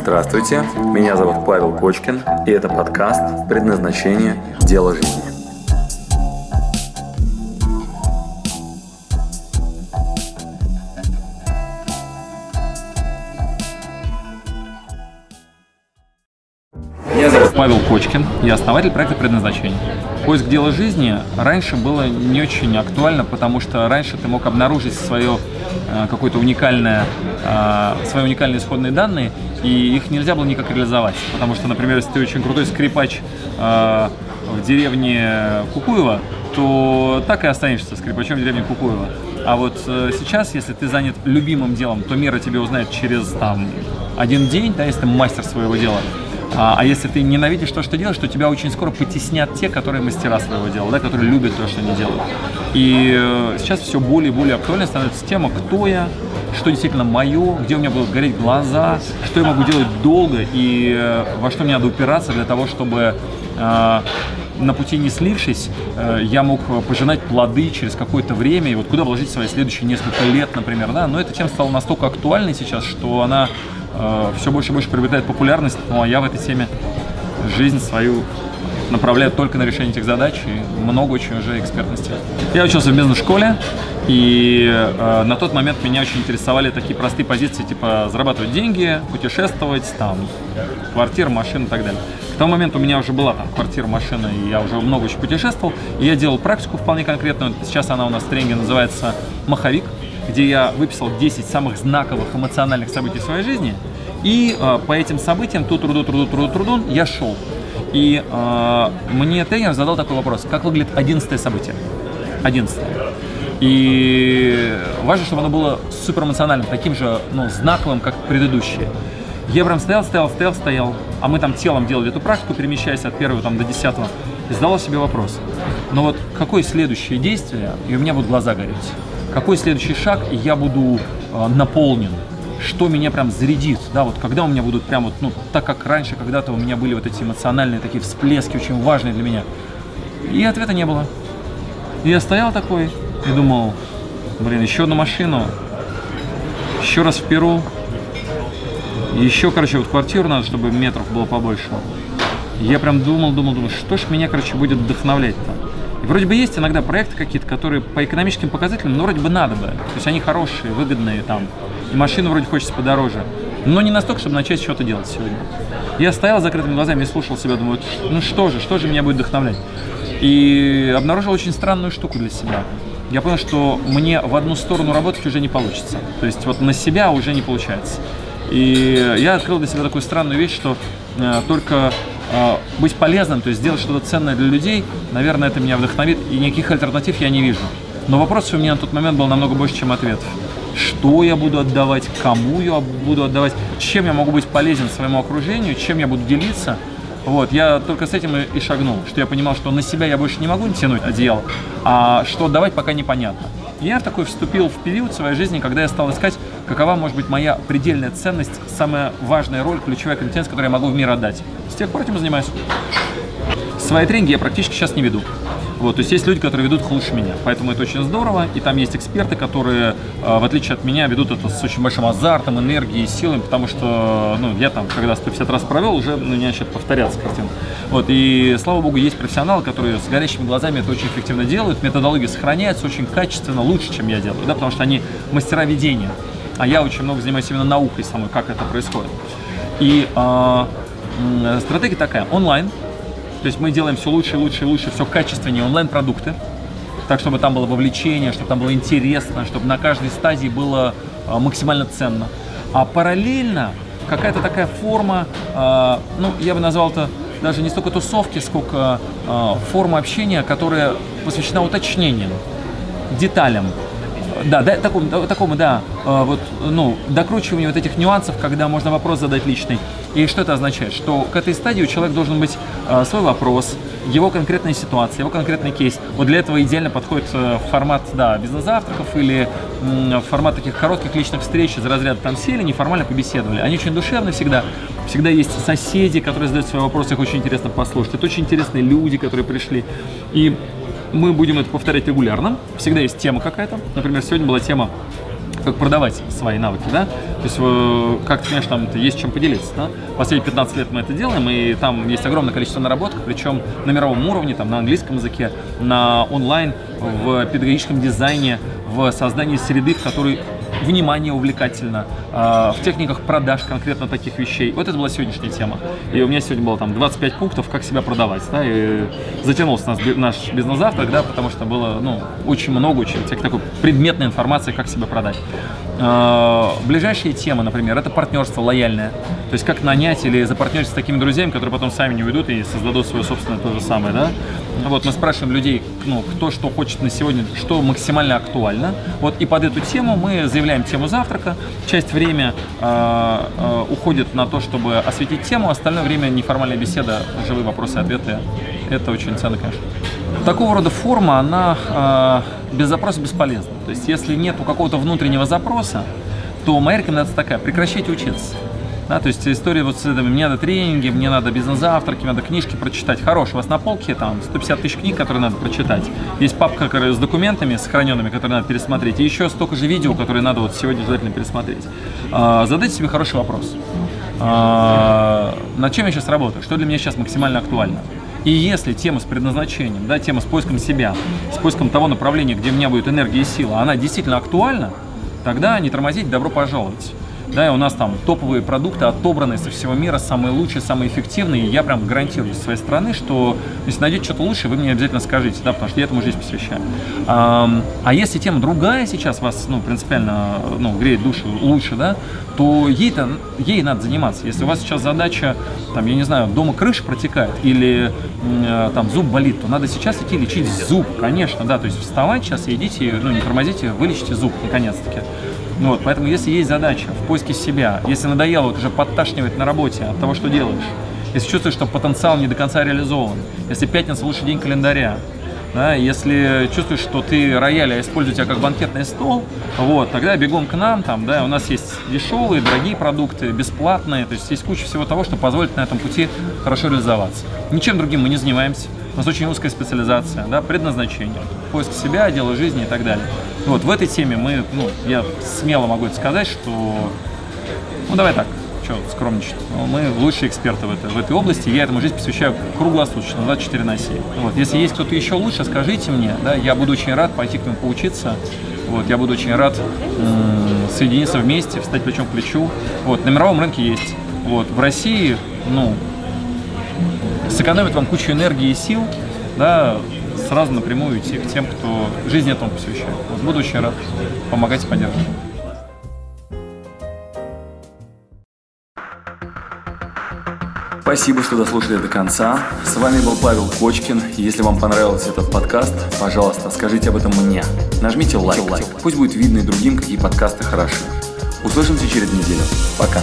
Здравствуйте, меня зовут Павел Кочкин, и это подкаст «Предназначение. Дело жизни». Меня зовут Павел Кочкин, я основатель проекта «Предназначение». Поиск дела жизни раньше было не очень актуально, потому что раньше ты мог обнаружить свое э, какое-то уникальное, э, свои уникальные исходные данные, и их нельзя было никак реализовать. Потому что, например, если ты очень крутой скрипач э, в деревне Кукуева, то так и останешься скрипачом в деревне Кукуева. А вот э, сейчас, если ты занят любимым делом, то мир о тебе узнает через там один день, да, если ты мастер своего дела. А, а если ты ненавидишь то, что делаешь, то тебя очень скоро потеснят те, которые мастера своего дела, да, которые любят то, что они делают. И э, сейчас все более и более актуальной становится тема, кто я, что действительно мое, где у меня будут гореть глаза, что я могу делать долго и э, во что мне надо упираться для того, чтобы э, на пути не слившись, э, я мог пожинать плоды через какое-то время, и вот куда вложить свои следующие несколько лет, например, да, но эта тема стала настолько актуальной сейчас, что она все больше и больше приобретает популярность, ну а я в этой теме жизнь свою направляю только на решение этих задач и много очень уже экспертности. Я учился в бизнес-школе, и э, на тот момент меня очень интересовали такие простые позиции, типа зарабатывать деньги, путешествовать, там, квартира, машина и так далее. К тому моменту у меня уже была там квартира, машина, и я уже много очень путешествовал, и я делал практику вполне конкретную. Сейчас она у нас в тренинге называется «Маховик», где я выписал 10 самых знаковых эмоциональных событий в своей жизни, и э, по этим событиям, ту труду, труду, труду, труду, я шел. И э, мне тренер задал такой вопрос, как выглядит одиннадцатое событие? Одиннадцатое. И важно, чтобы оно было суперэмоциональным, таким же ну, знаковым, как предыдущие. Я прям стоял, стоял, стоял, стоял, а мы там телом делали эту практику, перемещаясь от первого там, до десятого, и задавал себе вопрос. Но вот какое следующее действие, и у меня будут глаза гореть? Какой следующий шаг, и я буду э, наполнен? Что меня прям зарядит, да, вот когда у меня будут прям вот, ну, так как раньше когда-то у меня были вот эти эмоциональные такие всплески, очень важные для меня. И ответа не было. И я стоял такой и думал, блин, еще одну машину, еще раз в Перу, еще, короче, вот квартиру надо, чтобы метров было побольше. я прям думал, думал, думал, что ж меня, короче, будет вдохновлять-то. И вроде бы есть иногда проекты какие-то, которые по экономическим показателям, ну, вроде бы надо бы. То есть они хорошие, выгодные там, и машину вроде хочется подороже. Но не настолько, чтобы начать что-то делать сегодня. Я стоял с закрытыми глазами и слушал себя, думаю, ну что же, что же меня будет вдохновлять? И обнаружил очень странную штуку для себя. Я понял, что мне в одну сторону работать уже не получится. То есть вот на себя уже не получается. И я открыл для себя такую странную вещь, что э, только быть полезным, то есть сделать что-то ценное для людей, наверное, это меня вдохновит, и никаких альтернатив я не вижу. Но вопросов у меня на тот момент был намного больше, чем ответов что я буду отдавать, кому я буду отдавать, чем я могу быть полезен своему окружению, чем я буду делиться. Вот, я только с этим и, шагнул, что я понимал, что на себя я больше не могу тянуть одеяло, а что отдавать пока непонятно. И я такой вступил в период своей жизни, когда я стал искать, какова может быть моя предельная ценность, самая важная роль, ключевая компетенция, которую я могу в мир отдать. С тех пор этим занимаюсь. Свои тренинги я практически сейчас не веду. Вот, то есть есть люди, которые ведут их лучше меня, поэтому это очень здорово. И там есть эксперты, которые, э, в отличие от меня, ведут это с очень большим азартом, энергией, силой, потому что, ну, я там, когда 150 раз провел, уже ну, не начинает повторяться картина. Вот, и слава богу, есть профессионалы, которые с горящими глазами это очень эффективно делают, методология сохраняется очень качественно, лучше, чем я делаю, да, потому что они мастера ведения, а я очень много занимаюсь именно наукой самой, как это происходит. И э, стратегия такая, онлайн, то есть мы делаем все лучше и лучше и лучше, все качественнее онлайн-продукты, так, чтобы там было вовлечение, чтобы там было интересно, чтобы на каждой стадии было а, максимально ценно. А параллельно какая-то такая форма, а, ну, я бы назвал это даже не столько тусовки, сколько а, форма общения, которая посвящена уточнениям, деталям, да, да такому, такому, да, вот, ну, докручиванию вот этих нюансов, когда можно вопрос задать личный. И что это означает? Что к этой стадии у человека должен быть э, свой вопрос, его конкретная ситуация, его конкретный кейс. Вот для этого идеально подходит э, формат да, бизнес-завтраков или э, формат таких коротких личных встреч из разряда там сели, неформально побеседовали. Они очень душевны всегда. Всегда есть соседи, которые задают свои вопросы, их очень интересно послушать. Это очень интересные люди, которые пришли. И мы будем это повторять регулярно. Всегда есть тема какая-то. Например, сегодня была тема как продавать свои навыки, да, то есть э, как ты понимаешь, там есть чем поделиться, да. Последние 15 лет мы это делаем, и там есть огромное количество наработок, причем на мировом уровне, там на английском языке, на онлайн, в педагогическом дизайне, в создании среды, в которой внимание увлекательно, э, в техниках продаж конкретно таких вещей. Вот это была сегодняшняя тема. И у меня сегодня было там 25 пунктов, как себя продавать. Да, и затянулся наш, наш бизнес-завтрак, да, потому что было ну, очень много, очень такой предметной информации, как себя продать. Э, ближайшие темы, например, это партнерство лояльное. То есть как нанять или запартнериться с такими друзьями, которые потом сами не уйдут и создадут свое собственное то же самое. Да? Вот мы спрашиваем людей, ну, кто что хочет на сегодня, что максимально актуально. Вот и под эту тему мы заявляем тему завтрака. Часть времени э, э, уходит на то, чтобы осветить тему, остальное время неформальная беседа, живые вопросы, ответы. Это очень ценно, конечно. Такого рода форма, она э, без запроса бесполезна. То есть если нет какого-то внутреннего запроса, то моя рекомендация такая, прекращайте учиться. Да, то есть история вот с этими, мне надо тренинги, мне надо бизнес-завтраки, мне надо книжки прочитать. Хорош, у вас на полке там 150 тысяч книг, которые надо прочитать. Есть папка с документами сохраненными, которые надо пересмотреть. И еще столько же видео, которые надо вот сегодня обязательно пересмотреть. А, задайте себе хороший вопрос. А, над чем я сейчас работаю? Что для меня сейчас максимально актуально? И если тема с предназначением, да, тема с поиском себя, с поиском того направления, где у меня будет энергия и сила, она действительно актуальна, тогда не тормозить, добро пожаловать. Да, и у нас там топовые продукты, отобранные со всего мира, самые лучшие, самые эффективные. И я прям гарантирую со своей стороны, что если найдете что-то лучше, вы мне обязательно скажите, да, потому что я этому жизнь посвящаю. А, а если тема другая сейчас вас, ну, принципиально, ну, греет душу лучше, да, то ей-то, ей надо заниматься. Если у вас сейчас задача, там, я не знаю, дома крыша протекает или э, там зуб болит, то надо сейчас идти лечить зуб, конечно, да, то есть вставать сейчас и идите, ну, не тормозите, вылечите зуб, наконец-таки. Ну вот, поэтому если есть задача в поиске себя, если надоело вот уже подташнивать на работе от того, что делаешь, если чувствуешь, что потенциал не до конца реализован, если пятница лучший день календаря, да, если чувствуешь, что ты рояля используешь тебя как банкетный стол, вот, тогда бегом к нам, там, да, у нас есть дешевые, дорогие продукты, бесплатные, то есть есть куча всего того, что позволит на этом пути хорошо реализоваться. Ничем другим мы не занимаемся, у нас очень узкая специализация, да, предназначение, поиск себя, дело жизни и так далее. Вот в этой теме мы, ну, я смело могу это сказать, что, ну, давай так, что скромничать. Мы лучшие эксперты в этой, в этой области. Я этому жизнь посвящаю круглосуточно, 24 на 7. Вот. Если есть кто-то еще лучше, скажите мне. Да, я буду очень рад пойти к нему поучиться. Вот, я буду очень рад соединиться вместе, встать плечом к плечу. Вот, на мировом рынке есть. Вот, в России, ну, сэкономит вам кучу энергии и сил, да, сразу напрямую идти к тем, кто жизнь этому посвящает. Вот, буду очень рад помогать и поддерживать. Спасибо, что дослушали до конца. С вами был Павел Кочкин. Если вам понравился этот подкаст, пожалуйста, скажите об этом мне. Нажмите лайк. Пусть будет видно и другим, какие подкасты хороши. Услышимся через неделю. Пока.